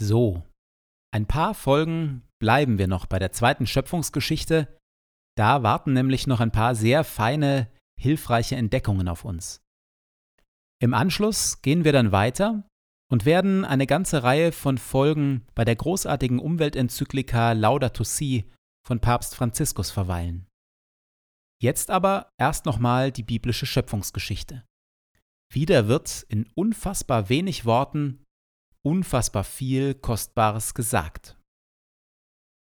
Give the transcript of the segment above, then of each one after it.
So, ein paar Folgen bleiben wir noch bei der zweiten Schöpfungsgeschichte. Da warten nämlich noch ein paar sehr feine, hilfreiche Entdeckungen auf uns. Im Anschluss gehen wir dann weiter und werden eine ganze Reihe von Folgen bei der großartigen Umweltenzyklika Laudato Si von Papst Franziskus verweilen. Jetzt aber erst nochmal die biblische Schöpfungsgeschichte. Wieder wird in unfassbar wenig Worten unfassbar viel Kostbares gesagt.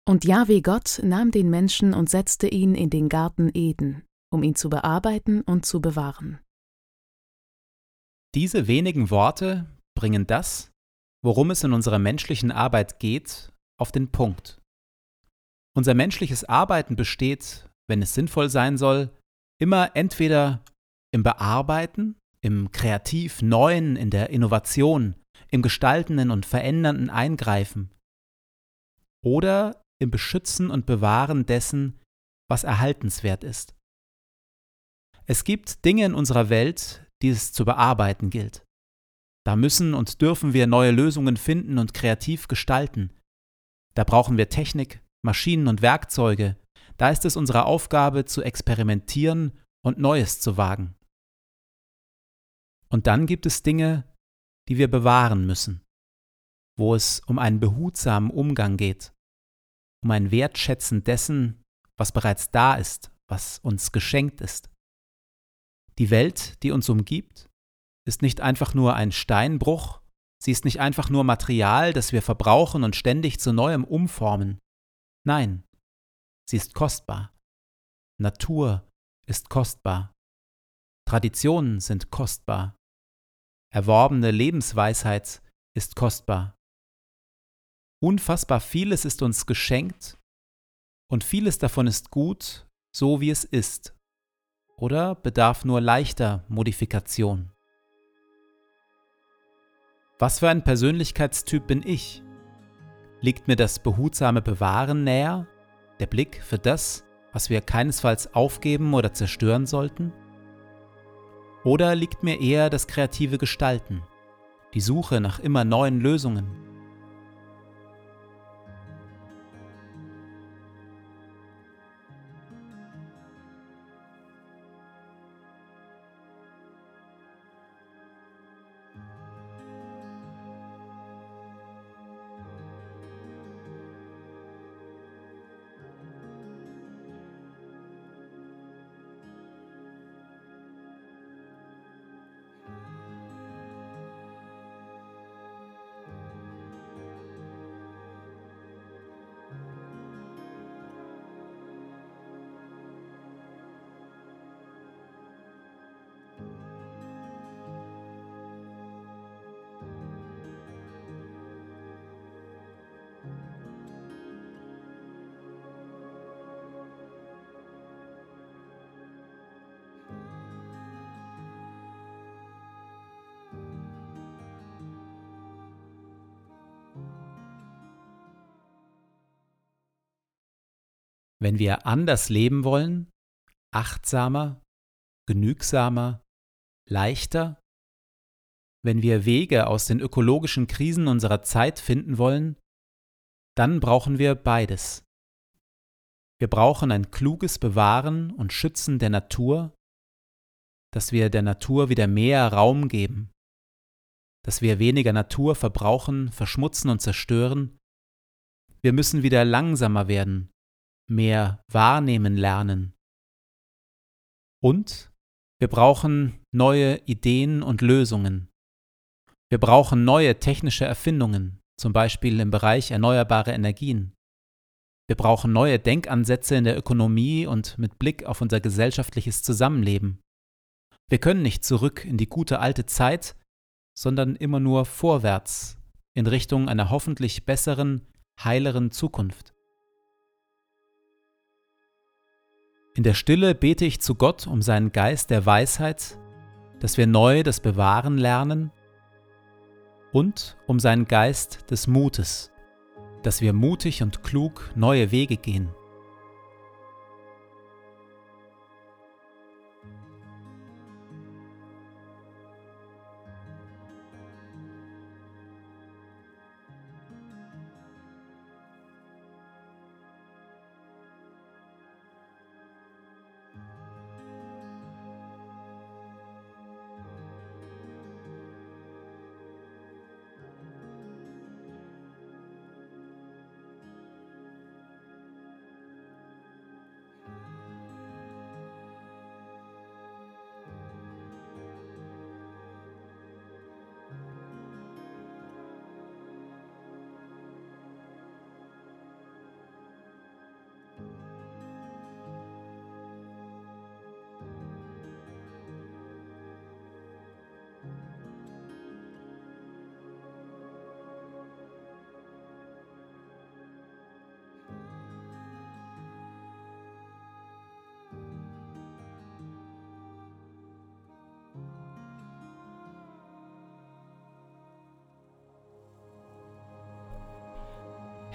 Und Jahwe Gott nahm den Menschen und setzte ihn in den Garten Eden, um ihn zu bearbeiten und zu bewahren. Diese wenigen Worte bringen das, worum es in unserer menschlichen Arbeit geht, auf den Punkt. Unser menschliches Arbeiten besteht, wenn es sinnvoll sein soll, immer entweder im Bearbeiten, im Kreativ Neuen, in der Innovation, im gestaltenden und verändernden Eingreifen oder im Beschützen und Bewahren dessen, was erhaltenswert ist. Es gibt Dinge in unserer Welt, die es zu bearbeiten gilt. Da müssen und dürfen wir neue Lösungen finden und kreativ gestalten. Da brauchen wir Technik, Maschinen und Werkzeuge. Da ist es unsere Aufgabe zu experimentieren und Neues zu wagen. Und dann gibt es Dinge, die wir bewahren müssen, wo es um einen behutsamen Umgang geht, um ein Wertschätzen dessen, was bereits da ist, was uns geschenkt ist. Die Welt, die uns umgibt, ist nicht einfach nur ein Steinbruch, sie ist nicht einfach nur Material, das wir verbrauchen und ständig zu neuem umformen. Nein, sie ist kostbar. Natur ist kostbar. Traditionen sind kostbar. Erworbene Lebensweisheit ist kostbar. Unfassbar vieles ist uns geschenkt und vieles davon ist gut, so wie es ist, oder bedarf nur leichter Modifikation. Was für ein Persönlichkeitstyp bin ich? Liegt mir das behutsame Bewahren näher, der Blick für das, was wir keinesfalls aufgeben oder zerstören sollten? Oder liegt mir eher das kreative Gestalten, die Suche nach immer neuen Lösungen? Wenn wir anders leben wollen, achtsamer, genügsamer, leichter, wenn wir Wege aus den ökologischen Krisen unserer Zeit finden wollen, dann brauchen wir beides. Wir brauchen ein kluges Bewahren und Schützen der Natur, dass wir der Natur wieder mehr Raum geben, dass wir weniger Natur verbrauchen, verschmutzen und zerstören. Wir müssen wieder langsamer werden, mehr wahrnehmen lernen. Und wir brauchen neue Ideen und Lösungen. Wir brauchen neue technische Erfindungen, zum Beispiel im Bereich erneuerbare Energien. Wir brauchen neue Denkansätze in der Ökonomie und mit Blick auf unser gesellschaftliches Zusammenleben. Wir können nicht zurück in die gute alte Zeit, sondern immer nur vorwärts in Richtung einer hoffentlich besseren, heileren Zukunft. In der Stille bete ich zu Gott um seinen Geist der Weisheit, dass wir neu das Bewahren lernen und um seinen Geist des Mutes, dass wir mutig und klug neue Wege gehen.